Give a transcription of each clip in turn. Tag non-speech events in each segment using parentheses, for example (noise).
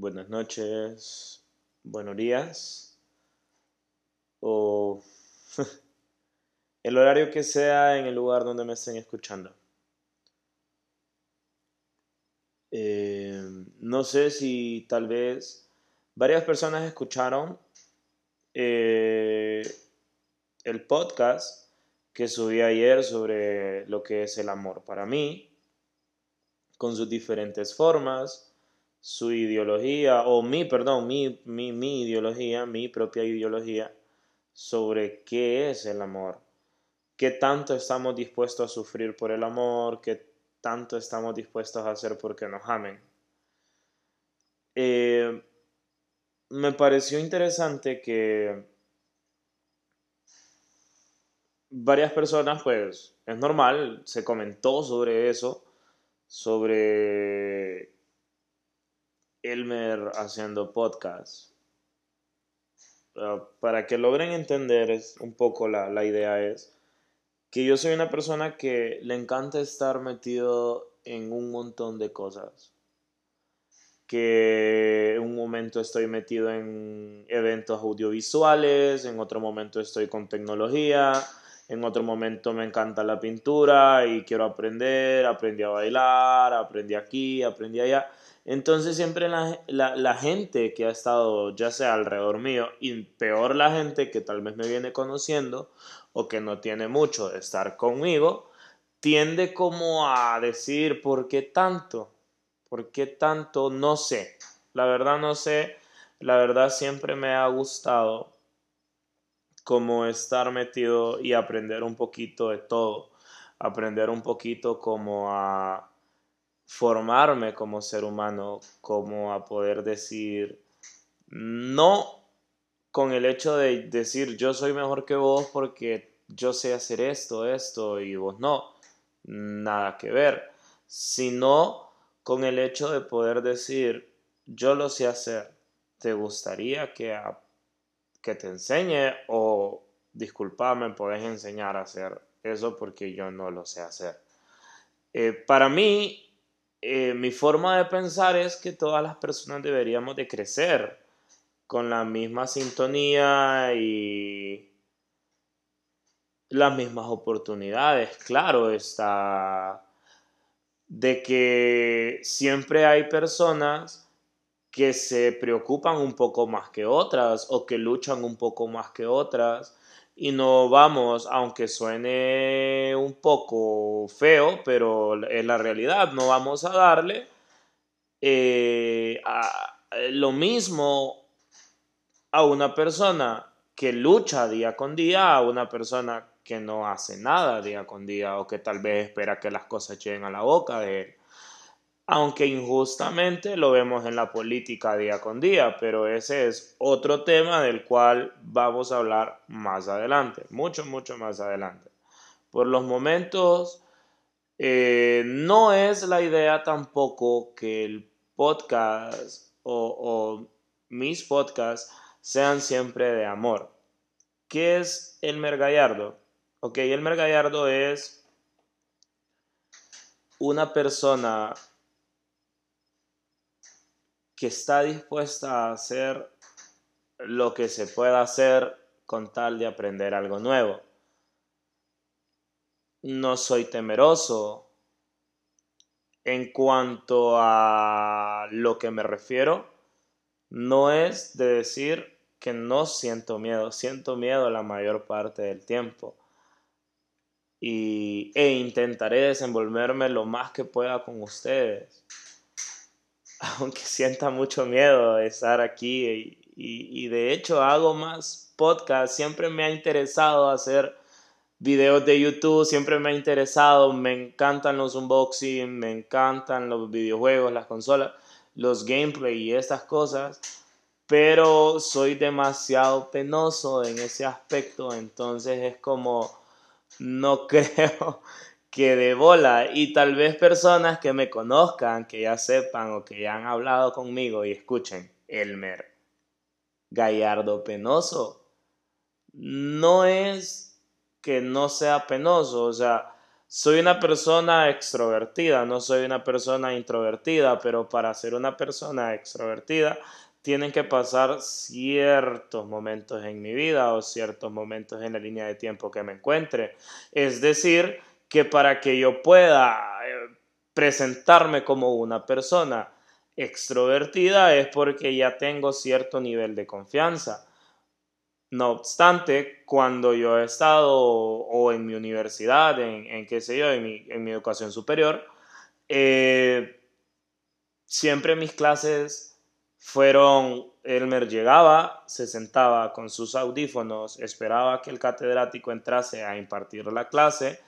buenas noches, buenos días o (laughs) el horario que sea en el lugar donde me estén escuchando. Eh, no sé si tal vez varias personas escucharon eh, el podcast que subí ayer sobre lo que es el amor para mí, con sus diferentes formas, su ideología, o mi, perdón, mi, mi, mi ideología, mi propia ideología sobre qué es el amor, qué tanto estamos dispuestos a sufrir por el amor, qué tanto estamos dispuestos a hacer porque nos amen. Eh, me pareció interesante que varias personas, pues es normal, se comentó sobre eso, sobre Elmer haciendo podcast. Para que logren entender es un poco la, la idea es que yo soy una persona que le encanta estar metido en un montón de cosas. Que en un momento estoy metido en eventos audiovisuales, en otro momento estoy con tecnología, en otro momento me encanta la pintura y quiero aprender, aprendí a bailar, aprendí aquí, aprendí allá. Entonces siempre la, la, gente que ha estado ya sea alrededor mío y peor la gente que tal vez me viene conociendo o que no tiene mucho de estar conmigo, tiende como a decir, ¿por qué tanto? ¿Por qué tanto? No sé. La verdad no sé. La verdad siempre me ha gustado como estar metido y aprender un poquito de todo, aprender un poquito como a formarme como ser humano, como a poder decir, no con el hecho de decir yo soy mejor que vos porque yo sé hacer esto, esto y vos no, nada que ver, sino con el hecho de poder decir yo lo sé hacer, te gustaría que que te enseñe o disculpame, puedes enseñar a hacer eso porque yo no lo sé hacer. Eh, para mí, eh, mi forma de pensar es que todas las personas deberíamos de crecer con la misma sintonía y las mismas oportunidades. Claro, está de que siempre hay personas que se preocupan un poco más que otras o que luchan un poco más que otras y no vamos, aunque suene un poco feo, pero es la realidad, no vamos a darle eh, lo mismo a una persona que lucha día con día a una persona que no hace nada día con día o que tal vez espera que las cosas lleguen a la boca de él aunque injustamente lo vemos en la política día con día, pero ese es otro tema del cual vamos a hablar más adelante, mucho, mucho más adelante. Por los momentos, eh, no es la idea tampoco que el podcast o, mis podcasts sean siempre de amor. ¿Qué es Elmer Gallardo? Ok, Elmer Gallardo es una persona que está dispuesta a hacer lo que se pueda hacer con tal de aprender algo nuevo. No soy temeroso. En cuanto a lo que me refiero, no es de decir que no siento miedo, siento miedo la mayor parte del tiempo. Y, e intentaré desenvolverme lo más que pueda con ustedes aunque sienta mucho miedo de estar aquí y, de hecho hago más podcast, siempre me ha interesado hacer videos de YouTube, siempre me ha interesado, me encantan los unboxing, me encantan los videojuegos, las consolas, los gameplay y estas cosas, pero soy demasiado penoso en ese aspecto, entonces es como no (laughs) creo que de bola y tal vez personas que me conozcan, que ya sepan o que ya han hablado conmigo y escuchen, Elmer Gallardo Penoso. No es que no sea penoso, o sea, soy una persona extrovertida, no soy una persona introvertida, pero para ser una persona extrovertida tienen que pasar ciertos momentos en mi vida o ciertos momentos en la línea de tiempo que me encuentre. Es decir, que para que yo pueda eh, presentarme como una persona extrovertida es porque ya tengo cierto nivel de confianza. No obstante, cuando yo he estado o en mi universidad, en, qué sé yo, en mi, educación superior, eh, siempre mis clases fueron, Elmer llegaba, se sentaba con sus audífonos, esperaba que el catedrático entrase a impartir la clase,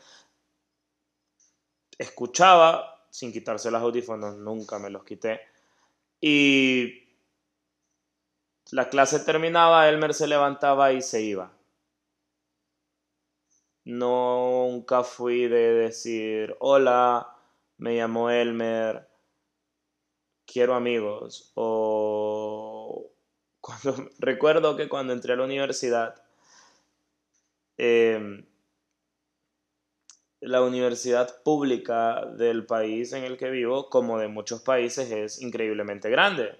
escuchaba sin quitarse los audífonos, nunca me los quité, y la clase terminaba, Elmer se levantaba y se iba. Nunca fui de decir, hola, me llamo Elmer, quiero amigos. O cuando, (laughs) recuerdo que cuando entré a la universidad, em, la universidad pública del país en el que vivo, como de muchos países, es increíblemente grande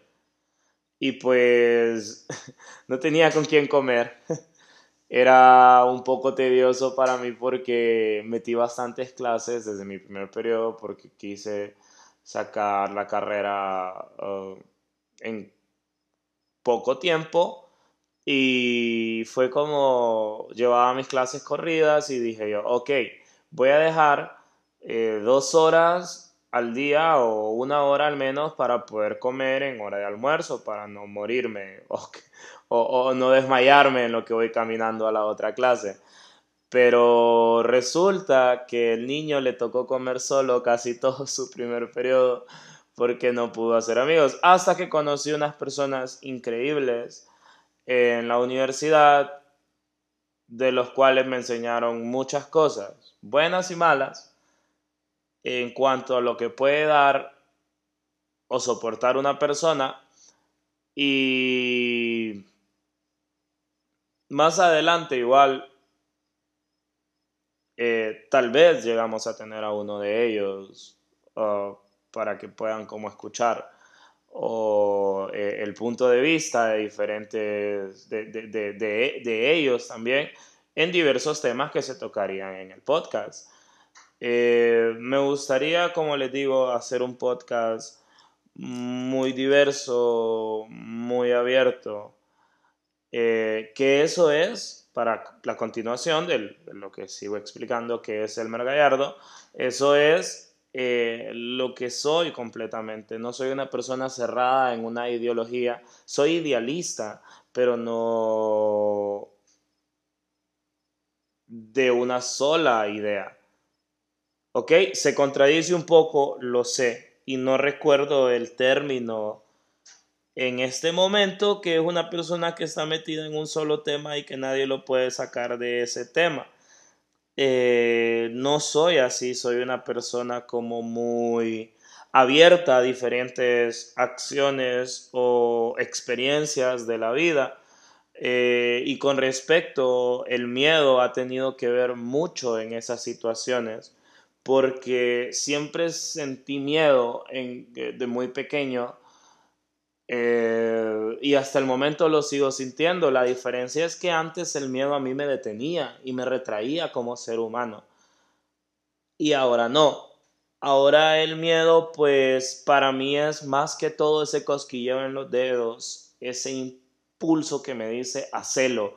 y pues (laughs) no tenía con quién comer. (laughs) Era un poco tedioso para mí porque metí bastantes clases desde mi primer periodo porque quise sacar la carrera uh, en poco tiempo y fue como llevaba mis clases corridas y dije yo, ok, voy a dejar eh, dos horas al día o una hora al menos para poder comer en hora de almuerzo, para no morirme (laughs) o, no desmayarme en lo que voy caminando a la otra clase. Pero resulta que el niño le tocó comer solo casi (laughs) todo su primer periodo porque no pudo hacer amigos. Hasta que conocí unas personas increíbles en la universidad, de los cuales me enseñaron muchas cosas, buenas y malas, en cuanto a lo que puede dar o soportar una persona. Y más adelante igual eh, tal vez llegamos a tener a uno de ellos uh, para que puedan como escuchar o eh, el punto de vista de diferentes de, de ellos también en diversos temas que se tocarían en el podcast. Eh, me gustaría, como les digo, hacer un podcast muy diverso, muy abierto. Eh, que eso es, para la continuación de lo que sigo explicando, que es el Gallardo, eso es eh, lo que soy completamente. No soy una persona cerrada en una ideología, soy idealista, pero no de una sola idea. ¿Ok? Se contradice un poco, lo sé, y no recuerdo el término en este momento, que es una persona que está metida en un solo tema y que nadie lo puede sacar de ese tema. Eh, no soy así, soy una persona como muy abierta a diferentes acciones o experiencias de la vida. Eh, y con respecto, el miedo ha tenido que ver mucho en esas situaciones porque siempre sentí miedo de muy pequeño eh, y hasta el momento lo sigo sintiendo. La diferencia es que antes el miedo a mí me detenía y me retraía como ser humano. Y ahora no. Ahora el miedo pues para mí es más que todo ese cosquilleo en los dedos, ese impulso que me dice hacelo,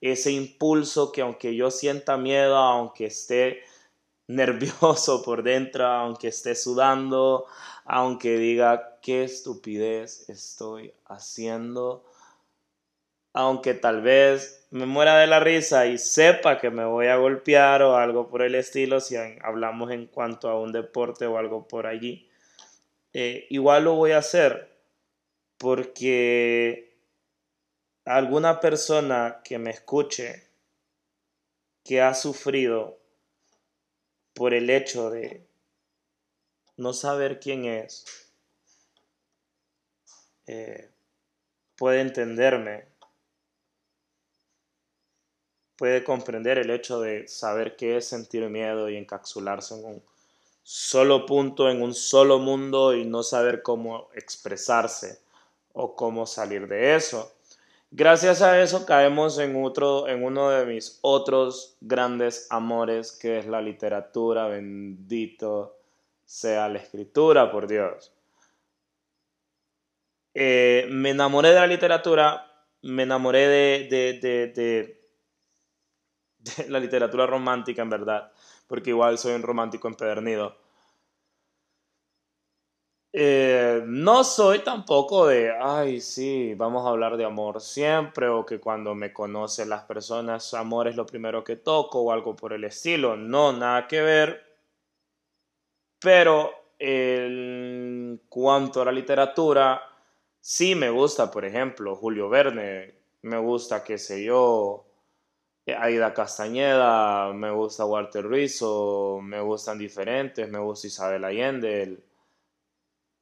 ese impulso que aunque yo sienta miedo, aunque esté nervioso (laughs) por dentro, aunque esté sudando, aunque diga qué estupidez estoy haciendo, aunque tal vez me muera de la risa y sepa que me voy a golpear o algo por el estilo, si hablamos en cuanto a un deporte o algo por allí, eh, igual lo voy a hacer porque alguna persona que me escuche que ha sufrido por el hecho de no saber quién es, eh, puede entenderme. puede comprender el hecho de saber qué es sentir miedo y encapsularse en un solo punto, en un solo mundo y no saber cómo expresarse o cómo salir de eso. Gracias a eso caemos en, otro, en uno de mis otros grandes amores, que es la literatura. Bendito sea la escritura, por Dios. Eh, me enamoré de la literatura, me enamoré de, de, de, la literatura romántica, en verdad, porque igual soy un romántico empedernido. Eh, no soy tampoco de, ay, sí, vamos a hablar de amor siempre, o que cuando me conocen las personas, amor es lo primero que toco, o algo por el estilo. No, nada que ver. Pero en cuanto a la literatura, sí me gusta, por ejemplo, Julio Verne, me gusta, qué sé yo, Aida Castañeda, me gusta Walter Rizzo, me gustan diferentes, me gusta Isabel Allende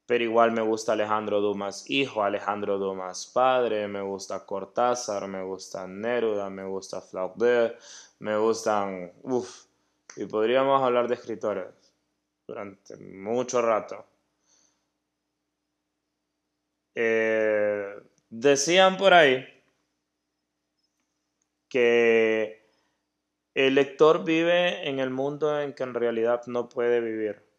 pero igual me gusta Alejandro Dumas hijo, Alejandro Dumas padre, me gusta Cortázar, me gusta Neruda, me gusta Flaubert, me gustan, uff, y podríamos hablar de escritores durante mucho rato. Eh, decían por ahí que el lector vive en el mundo en que en realidad no puede vivir.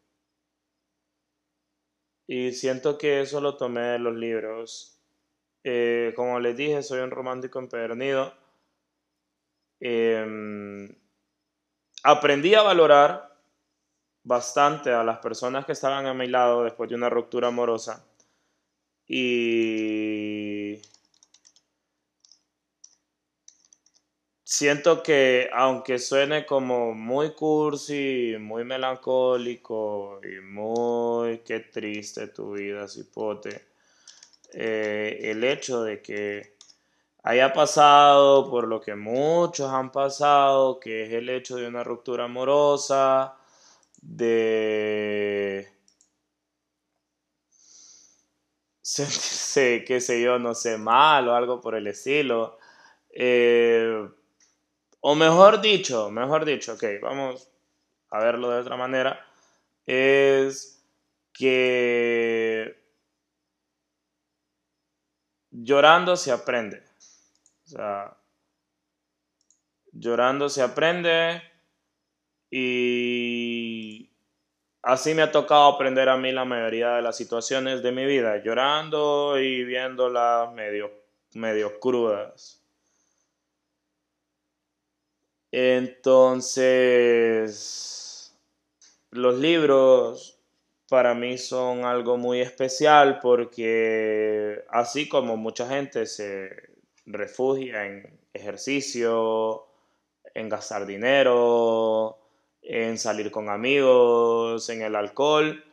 Y siento que eso lo tomé de los libros. Eh, como les dije, soy un romántico empedernido. Em, aprendí a valorar bastante a las personas que estaban a mi lado después de una ruptura amorosa. Y siento que aunque suene como muy cursi, muy melancólico y muy qué triste tu vida, cipote, eh, el hecho de que haya pasado por lo que muchos han pasado, que es el hecho de una ruptura amorosa, de (laughs) sentirse, qué sé yo, no sé, mal o algo por el estilo. Eh, o mejor dicho, mejor dicho, ok, vamos a verlo de otra manera, es que llorando se aprende. O sea, llorando se aprende y así me ha tocado aprender a mí la mayoría de las situaciones de mi vida, llorando y viéndolas medio, medio crudas. Entonces, los libros para mí son algo muy especial porque así como mucha gente se refugia en ejercicio, en gastar dinero, en salir con amigos, en el alcohol,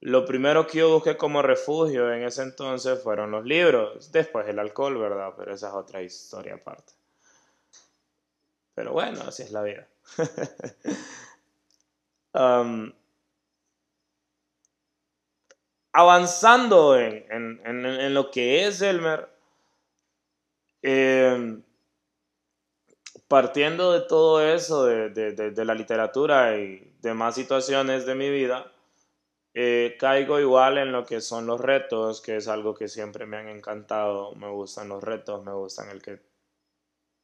lo primero que yo busqué como refugio en ese entonces fueron los libros, después el alcohol, ¿verdad? Pero esa es otra historia aparte. Pero bueno, así es la vida. (laughs) Um, avanzando en, lo que es Elmer, em, partiendo de todo eso, de, la literatura y demás situaciones de mi vida, eh, caigo igual en lo que son los retos, que es algo que siempre me han encantado. Me gustan los retos, me gustan el que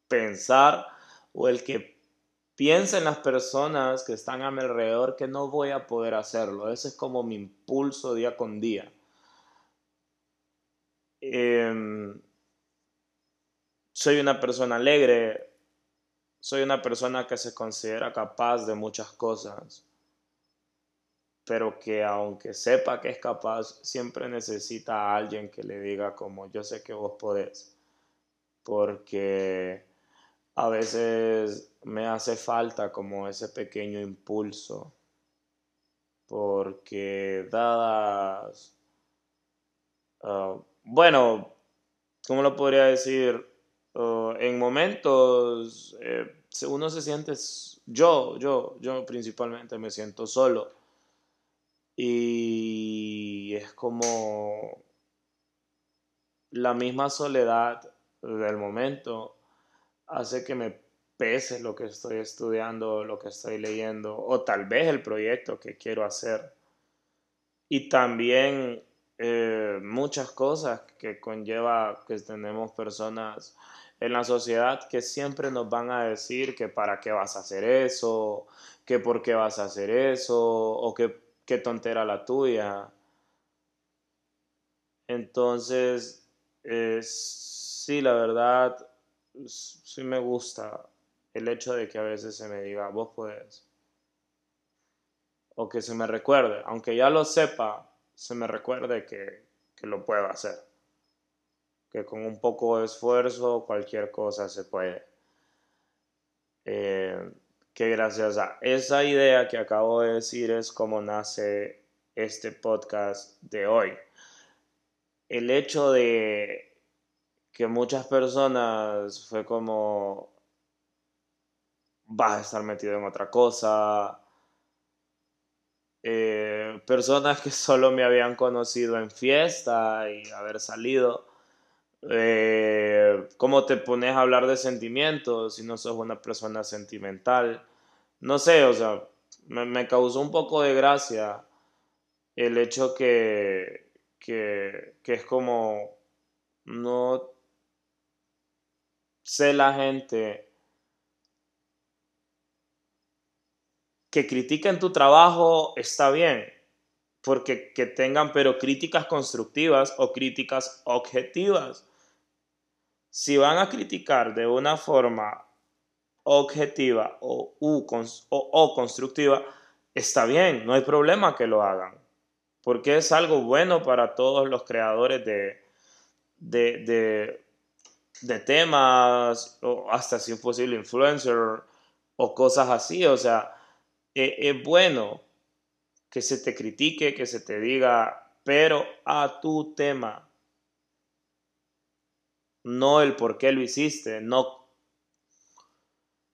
pensar o el que piensa en las personas que están a mi alrededor que no voy a poder hacerlo. Ese es como mi impulso día con día. Em, soy una persona alegre, soy una persona que se considera capaz de muchas cosas, pero que aunque sepa que es capaz, siempre necesita a alguien que le diga como yo sé que vos podés, porque a veces me hace falta como ese pequeño impulso, porque dadas, ah, bueno, ¿cómo lo podría decir? Ah, en momentos eh, uno se siente, yo, yo, yo principalmente me siento solo y es como la misma soledad del momento hace que me pese lo que estoy estudiando, lo que estoy leyendo, o tal vez el proyecto que quiero hacer. Y también eh, muchas cosas que conlleva que tenemos personas en la sociedad que siempre nos van a decir que para qué vas a hacer eso, que por qué vas a hacer eso, o que qué tontera la tuya. Entonces, eh, sí, la verdad, sí me gusta el hecho de que a veces se me diga, vos puedes. O que se me recuerde, aunque ya lo sepa, se me recuerde que, lo puedo hacer. Que con un poco de esfuerzo cualquier cosa se puede. Eh, que gracias a esa idea que acabo de decir es como nace este podcast de hoy. El hecho de que muchas personas fue como vas a estar metido en otra cosa. Eh, personas que solo me habían conocido en fiesta y haber salido. Eh, ¿Cómo te pones a hablar de sentimientos si no sos una persona sentimental? No sé, o sea, me, causó un poco de gracia el hecho que, que, que es como no sé la gente que critiquen tu trabajo está bien, porque que tengan pero críticas constructivas o críticas objetivas. Si van a criticar de una forma objetiva o, o, constructiva, está bien, no hay problema que lo hagan, porque es algo bueno para todos los creadores de, de temas, o hasta si es posible influencer o cosas así, o sea, eh, es bueno que se te critique, que se te diga, pero a tu tema, no el por qué lo hiciste, no,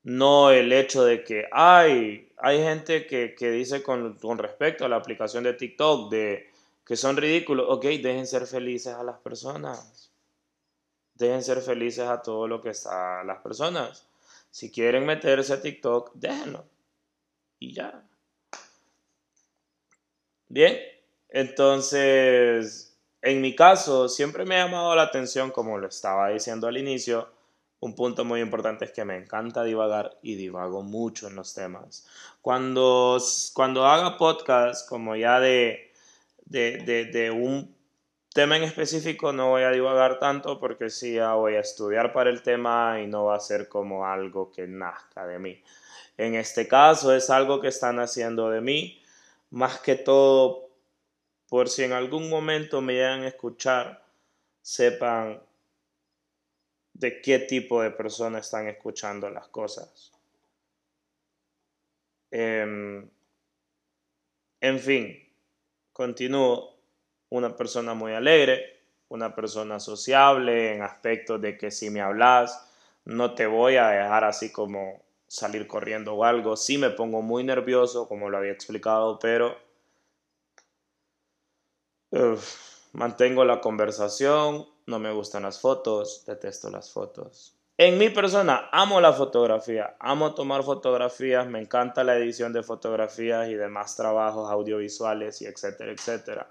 no el hecho de que hay, hay gente que, dice con, con, respecto a la aplicación de TikTok de que son ridículos, ok, dejen ser felices a las personas, dejen ser felices a todo lo que está las personas. Si quieren meterse a TikTok, déjenlo y ya. Bien, entonces, en mi caso, siempre me ha llamado la atención, como lo estaba diciendo al inicio, un punto muy importante es que me encanta divagar y divago mucho en los temas. Cuando, cuando haga podcast, como ya de, de, de, de un tema en específico, no voy a divagar tanto porque sí, ya voy a estudiar para el tema y no va a ser como algo que nazca de mí. En este caso es algo que están haciendo de mí, más que todo por si en algún momento me llegan a escuchar, sepan de qué tipo de personas están escuchando las cosas. Em, en fin, continúo una persona muy alegre, una persona sociable en aspectos de que si me hablas, no te voy a dejar así como salir corriendo o algo. Sí me pongo muy nervioso, como lo había explicado, pero mantengo la conversación. No me gustan las fotos, detesto las fotos. En mi persona, amo la fotografía, amo tomar fotografías, me encanta la edición de fotografías y demás trabajos audiovisuales y etcétera, etcétera.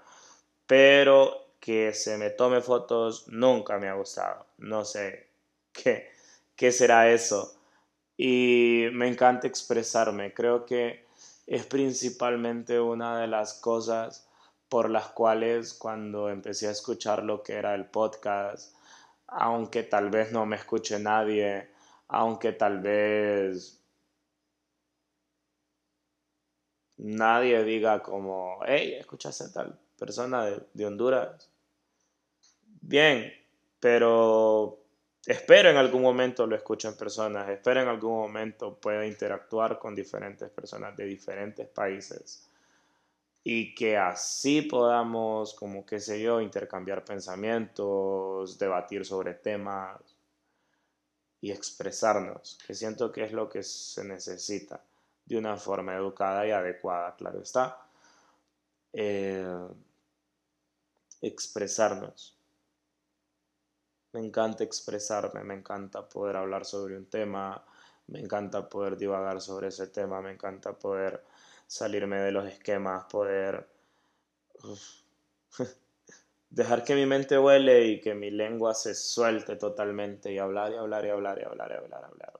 Pero que se me tome fotos nunca me ha gustado. No sé qué, qué será eso y me encanta expresarme. Creo que es principalmente una de las cosas por las cuales cuando empecé a escuchar lo que era el podcast, aunque tal vez no me escuche nadie, aunque tal vez nadie diga como, hey, escuchaste tal persona de, Honduras. Bien, pero espero en algún momento lo escuchen personas, espero en algún momento pueda interactuar con diferentes personas de diferentes países y que así podamos, como qué sé yo, intercambiar pensamientos, debatir sobre temas y expresarnos, que siento que es lo que se necesita de una forma educada y adecuada, claro está. Eh, expresarnos me encanta expresarme, me encanta poder hablar sobre un tema, Me encanta poder divagar sobre ese tema, me encanta poder salirme de los esquemas, poder (laughs) dejar que mi mente huele y que mi lengua se suelte totalmente y hablar y hablar y hablar y hablar y hablar, hablar,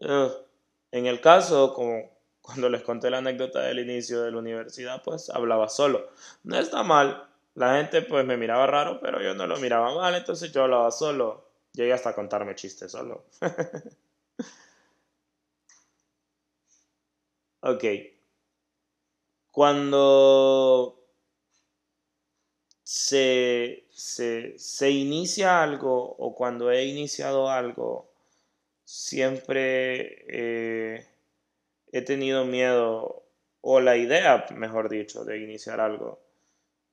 hablar. en el caso, como cuando les conté la anécdota del inicio de la universidad, pues hablaba solo. No está mal. La gente pues me miraba raro, pero yo no lo miraba mal, entonces yo hablaba solo. Llegué hasta a contarme chistes solo. (laughs) ok. Cuando se, se, inicia algo o cuando he iniciado algo, siempre eh, he tenido miedo, o la idea, mejor dicho, de iniciar algo.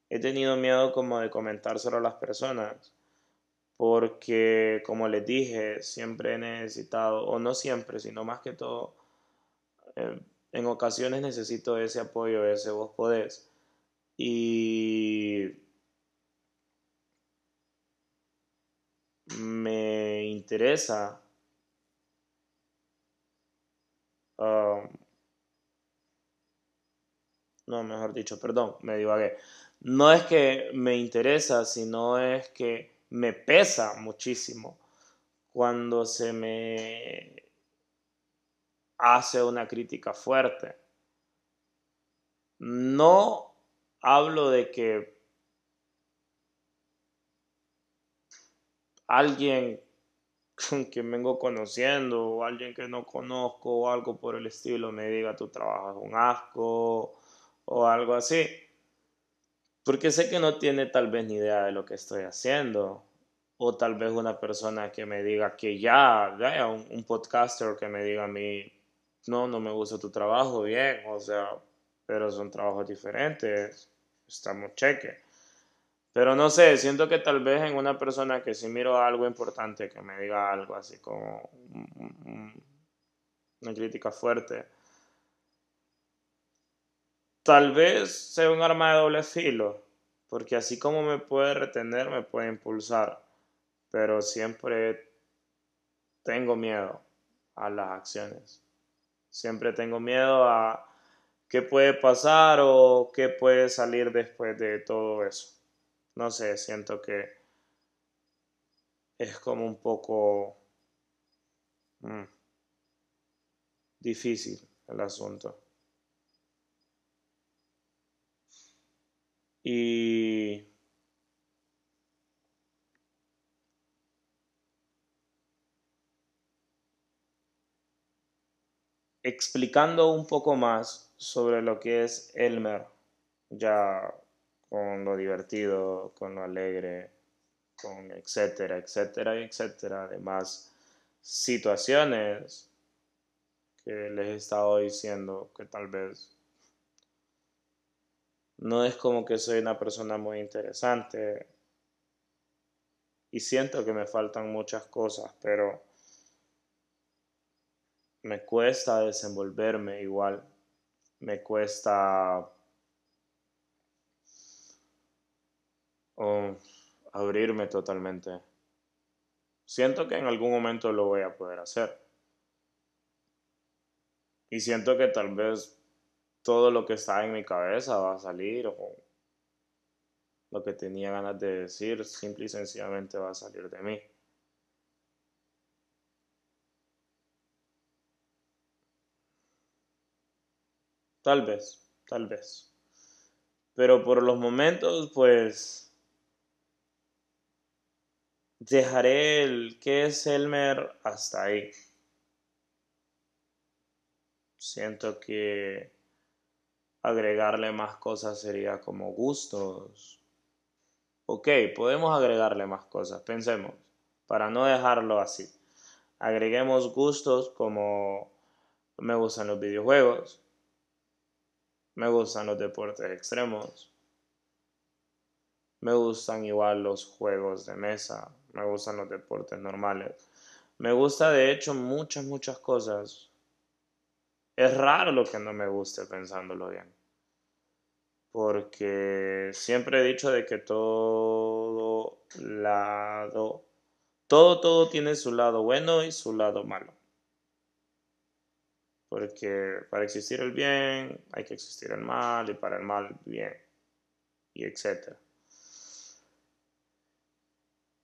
He tenido miedo como de comentárselo a las personas, porque como les dije, siempre he necesitado, o no siempre, sino más que todo, eh, en ocasiones necesito ese apoyo, ese vos podés. Y me interesa um, no, mejor dicho, perdón, me divagué. No es que me interesa, sino es que me pesa muchísimo cuando se me hace una crítica fuerte. No hablo de que alguien que vengo conociendo o alguien que no conozco o algo por el estilo me diga tu trabajo es un asco o algo así. Porque sé que no tiene tal vez ni idea de lo que estoy haciendo. O tal vez una persona que me diga que ya, ya un, un podcaster que me diga a mí, no, no me gusta tu trabajo, bien, o sea, pero son trabajos diferentes, estamos cheque. Pero no sé, siento que tal vez en una persona que si miro algo importante, que me diga algo así como una crítica fuerte, tal vez sea un arma de doble filo, porque así como me puede retener, me puede impulsar, pero siempre tengo miedo a las acciones. Siempre tengo miedo a qué puede pasar o qué puede salir después de todo eso no sé, siento que es como un poco mm, difícil el asunto. Y explicando un poco más sobre lo que es Elmer, ya con lo divertido, con lo alegre, con etcétera, etcétera, etcétera. Además, situaciones que les he estado diciendo que tal vez no es como que soy una persona muy interesante y siento que me faltan muchas cosas, pero me cuesta desenvolverme igual, me cuesta o abrirme totalmente. Siento que en algún momento lo voy a poder hacer. Y siento que tal vez todo lo que está en mi cabeza va a salir o lo que tenía ganas de decir simple y sencillamente va a salir de mí. Tal vez, tal vez. Pero por los momentos, pues dejaré el que es Elmer hasta ahí. Siento que agregarle más cosas sería como gustos. Ok, podemos agregarle más cosas, pensemos, para no dejarlo así. Agreguemos gustos como me gustan los videojuegos, me gustan los deportes extremos, me gustan igual los juegos de mesa, me gustan los deportes normales. Me gusta de hecho muchas, muchas cosas. Es raro lo que no me guste pensándolo bien. Porque siempre he dicho de que todo lado, todo, todo tiene su lado bueno y su lado malo. Porque para existir el bien hay que existir el mal y para el mal bien y etcétera.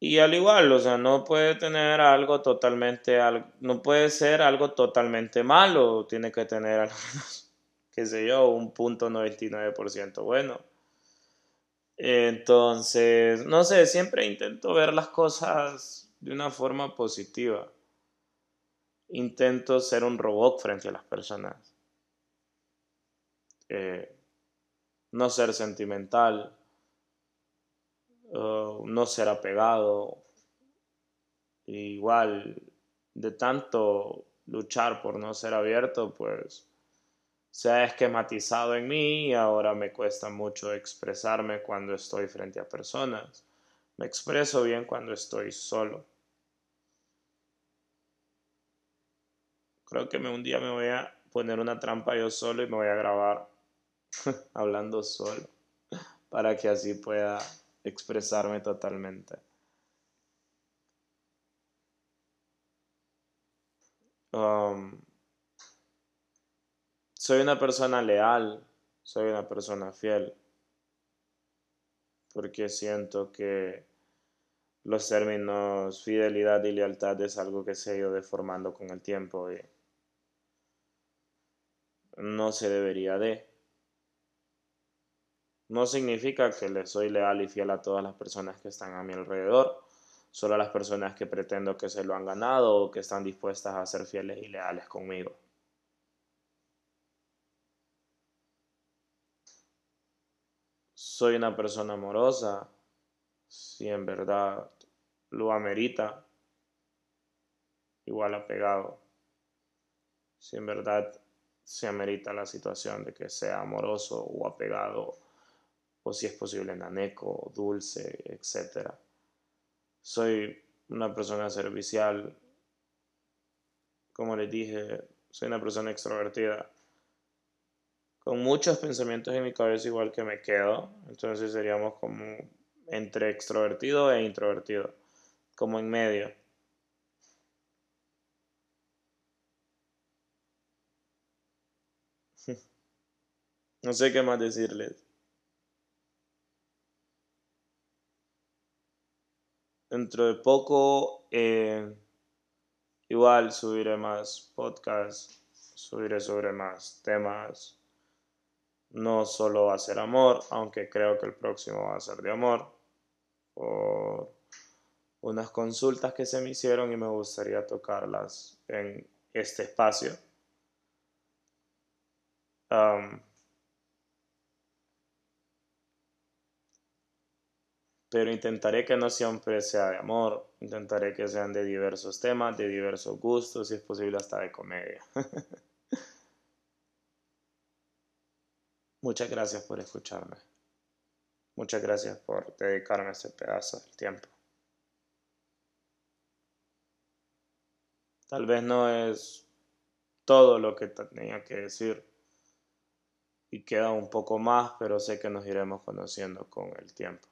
Y al igual, o sea, no puede tener algo totalmente, no puede ser algo totalmente malo, tiene que tener al menos, (laughs) qué sé yo, un punto 99% bueno. Entonces, no sé, siempre intento ver las cosas de una forma positiva. Intento ser un robot frente a las personas. Eh, no ser sentimental no ser apegado. Igual, de tanto luchar por no ser abierto, pues se ha esquematizado en mí y ahora me cuesta mucho expresarme cuando estoy frente a personas. Me expreso bien cuando estoy solo. Creo que un día me voy a poner una trampa yo solo y me voy a grabar (laughs) hablando solo para que así pueda expresarme totalmente. Um, soy una persona leal, soy una persona fiel, porque siento que los términos fidelidad y lealtad es algo que se ha ido deformando con el tiempo y no se debería de. No significa que le soy leal y fiel a todas las personas que están a mi alrededor, solo a las personas que pretendo que se lo han ganado o que están dispuestas a ser fieles y leales conmigo. Soy una persona amorosa, si en verdad lo amerita, igual apegado, si en verdad se amerita la situación de que sea amoroso o apegado o si es posible naneco, dulce, etc. Soy una persona servicial, como les dije, soy una persona extrovertida, con muchos pensamientos en mi cabeza igual que me quedo, entonces seríamos como entre extrovertido e introvertido, como en medio. (laughs) No sé qué más decirles. Dentro de poco eh, igual subiré más podcasts, subiré sobre más temas. No solo va a ser amor, aunque creo que el próximo va a ser de amor. Por unas consultas que se me hicieron y me gustaría tocarlas en este espacio. Pero intentaré que no siempre sea de amor, intentaré que sean de diversos temas, de diversos gustos, si es posible hasta de comedia. (laughs) Muchas gracias por escucharme. Muchas gracias por dedicarme a este pedazo del tiempo. Tal vez no es todo lo que tenía que decir y queda un poco más, pero sé que nos iremos conociendo con el tiempo.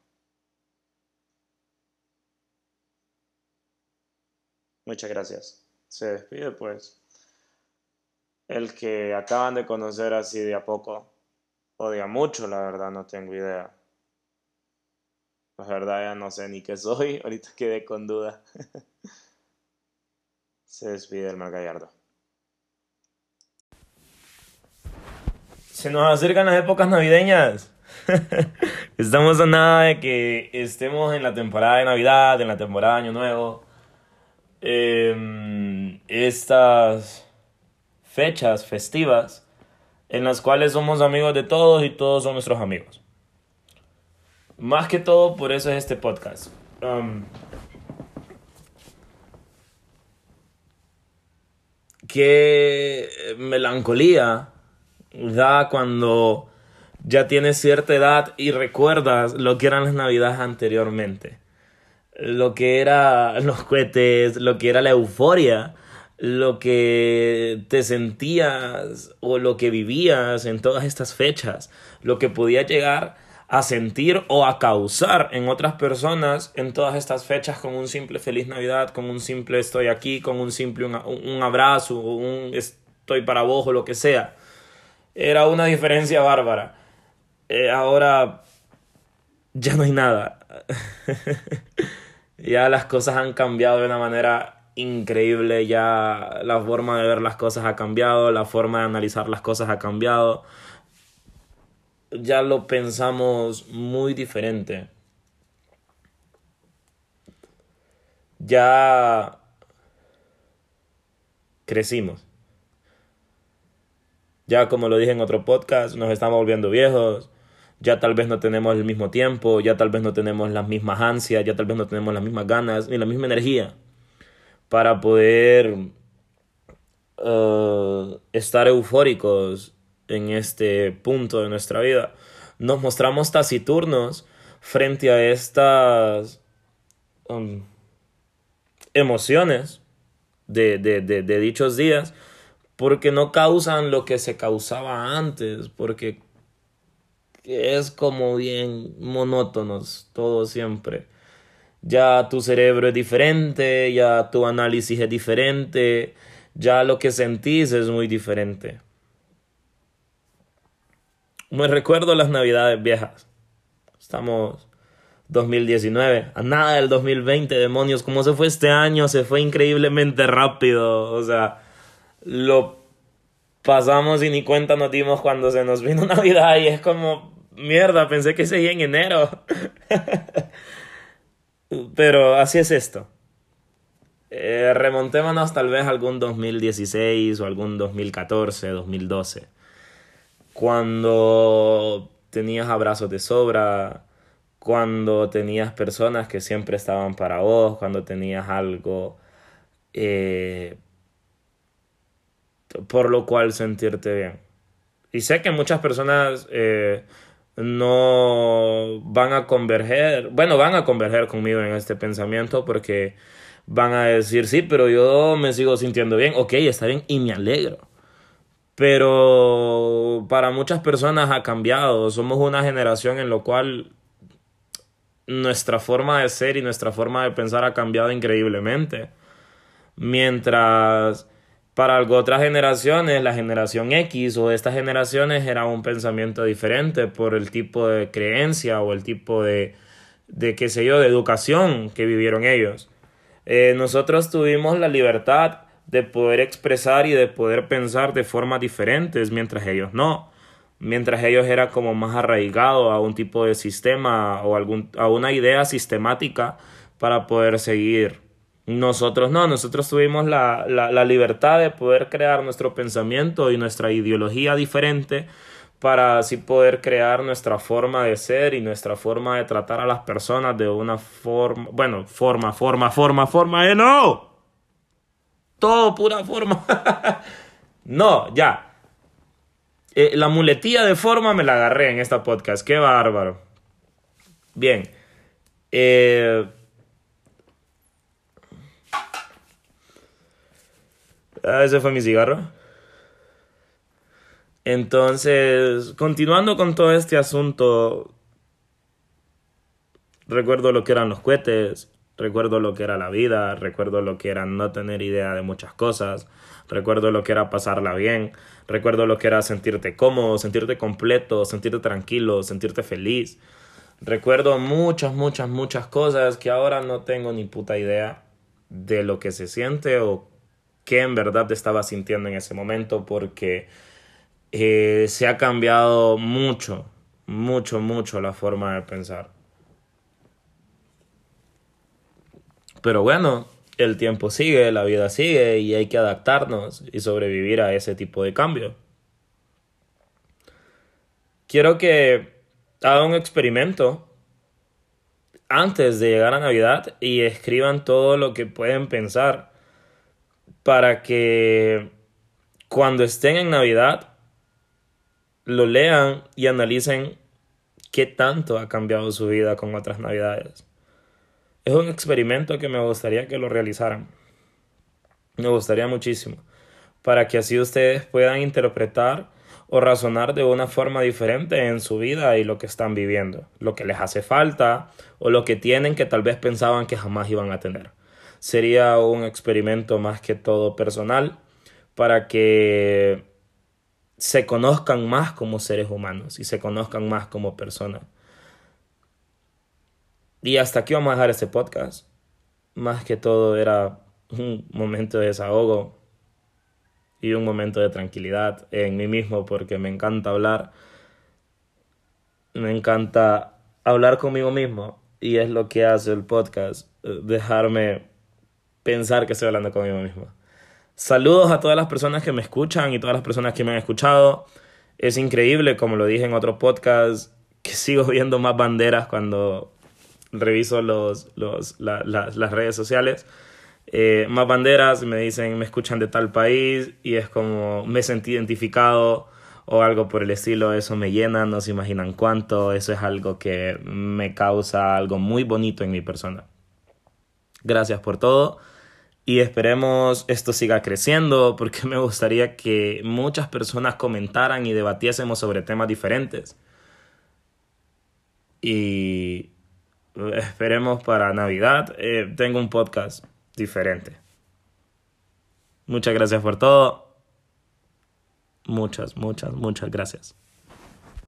Muchas gracias. Se despide pues el que acaban de conocer así de a poco o de a mucho, la verdad no tengo idea. La verdad ya no sé ni qué soy, (laughs) ahorita quedé con duda. (laughs) Se despide el mal gallardo. Se nos acercan las épocas navideñas. (laughs) Estamos a nada de que estemos en la temporada de Navidad, en la temporada de Año Nuevo eh, estas fechas festivas en las cuales somos amigos de todos y todos son nuestros amigos. Más que todo, por eso es este podcast. Um, qué melancolía da cuando ya tienes cierta edad y recuerdas lo que eran las navidades anteriormente lo que era los cohetes, lo que era la euforia, lo que te sentías o lo que vivías en todas estas fechas, lo que podía llegar a sentir o a causar en otras personas en todas estas fechas con un simple feliz Navidad, con un simple estoy aquí, con un simple un, abrazo, un estoy para vos o lo que sea. Era una diferencia bárbara. Eh, ahora ya no hay nada. (laughs) ya las cosas han cambiado de una manera increíble, ya la forma de ver las cosas ha cambiado, la forma de analizar las cosas ha cambiado. Ya lo pensamos muy diferente. Ya crecimos. Ya como lo dije en otro podcast, nos estamos volviendo viejos, ya tal vez no tenemos el mismo tiempo, ya tal vez no tenemos las mismas ansias, ya tal vez no tenemos las mismas ganas ni la misma energía para poder uh, estar eufóricos en este punto de nuestra vida. Nos mostramos taciturnos frente a estas um, emociones de, de, de, de dichos días porque no causan lo que se causaba antes, porque es como bien monótonos todo siempre. Ya tu cerebro es diferente, ya tu análisis es diferente, ya lo que sentís es muy diferente. Me recuerdo las navidades viejas. Estamos 2019, a nada del 2020, demonios, como se fue este año, se fue increíblemente rápido, o sea, lo pasamos y ni cuenta nos dimos cuando se nos vino (laughs) Navidad y es como, mierda, pensé que seguía en enero. (laughs) Pero así es esto. Eh, remontémonos tal vez a algún 2016 o algún 2014, 2012. Cuando tenías abrazos de sobra, cuando tenías personas que siempre estaban para vos, cuando tenías algo eh, por lo cual sentirte bien. Y sé que muchas personas eh, no van a converger, bueno, van a converger conmigo en este pensamiento porque van a decir, sí, pero yo me sigo sintiendo bien, ok, está bien y me alegro. Pero para muchas personas ha cambiado, somos una generación en la cual nuestra forma de ser y nuestra forma de pensar ha cambiado increíblemente. Mientras para otras generaciones, la generación X o estas generaciones era un pensamiento diferente por el tipo de creencia o el tipo de, de qué sé yo, de educación que vivieron ellos. Eh, nosotros tuvimos la libertad de poder expresar y de poder pensar de formas diferentes, mientras ellos no. Mientras ellos era como más arraigado a un tipo de sistema o algún, a una idea sistemática para poder seguir nosotros no, nosotros tuvimos la, la, libertad de poder crear nuestro pensamiento y nuestra ideología diferente para así poder crear nuestra forma de ser y nuestra forma de tratar a las personas de una forma, bueno, forma, forma, forma, forma, eh, no. Todo pura forma. (laughs) no, ya. Eh, la muletilla de forma me la agarré en esta podcast, qué bárbaro. Bien. Eh, Ah, ese fue mi cigarro. Entonces, continuando con todo este asunto, recuerdo lo que eran los cohetes, recuerdo lo que era la vida, recuerdo lo que era no tener idea de muchas cosas, recuerdo lo que era pasarla bien, recuerdo lo que era sentirte cómodo, sentirte completo, sentirte tranquilo, sentirte feliz. Recuerdo muchas, muchas, muchas cosas que ahora no tengo ni puta idea de lo que se siente o qué en verdad estaba sintiendo en ese momento porque eh, se ha cambiado mucho, mucho, mucho la forma de pensar. Pero bueno, el tiempo sigue, la vida sigue y hay que adaptarnos y sobrevivir a ese tipo de cambio. Quiero que hagan un experimento antes de llegar a Navidad y escriban todo lo que pueden pensar para que cuando estén en Navidad lo lean y analicen qué tanto ha cambiado su vida con otras Navidades. Es un experimento que me gustaría que lo realizaran. Me gustaría muchísimo. Para que así ustedes puedan interpretar o razonar de una forma diferente en su vida y lo que están viviendo, lo que les hace falta o lo que tienen que tal vez pensaban que jamás iban a tener sería un experimento más que todo personal para que se conozcan más como seres humanos y se conozcan más como personas. Y hasta aquí vamos a dejar este podcast. Más que todo era un momento de desahogo y un momento de tranquilidad en mí mismo porque me encanta hablar. Me encanta hablar conmigo mismo y es lo que hace el podcast, eh, dejarme pensar que estoy hablando conmigo mismo. Saludos a todas las personas que me escuchan y todas las personas que me han escuchado. Es increíble, como lo dije en otro podcast, que sigo (laughs) viendo más banderas cuando reviso los, los, las redes sociales. Eh, más banderas, me dicen, me escuchan de tal país y es como me sentí identificado o algo por el estilo, eso me llena, no se imaginan cuánto, eso es algo que me causa algo muy bonito en mi persona. Gracias por todo y esperemos esto siga creciendo porque me gustaría que muchas personas comentaran y debatiésemos sobre temas diferentes. Y esperemos para Navidad eh, tengo un podcast diferente. Muchas gracias por todo. Muchas, muchas, muchas gracias.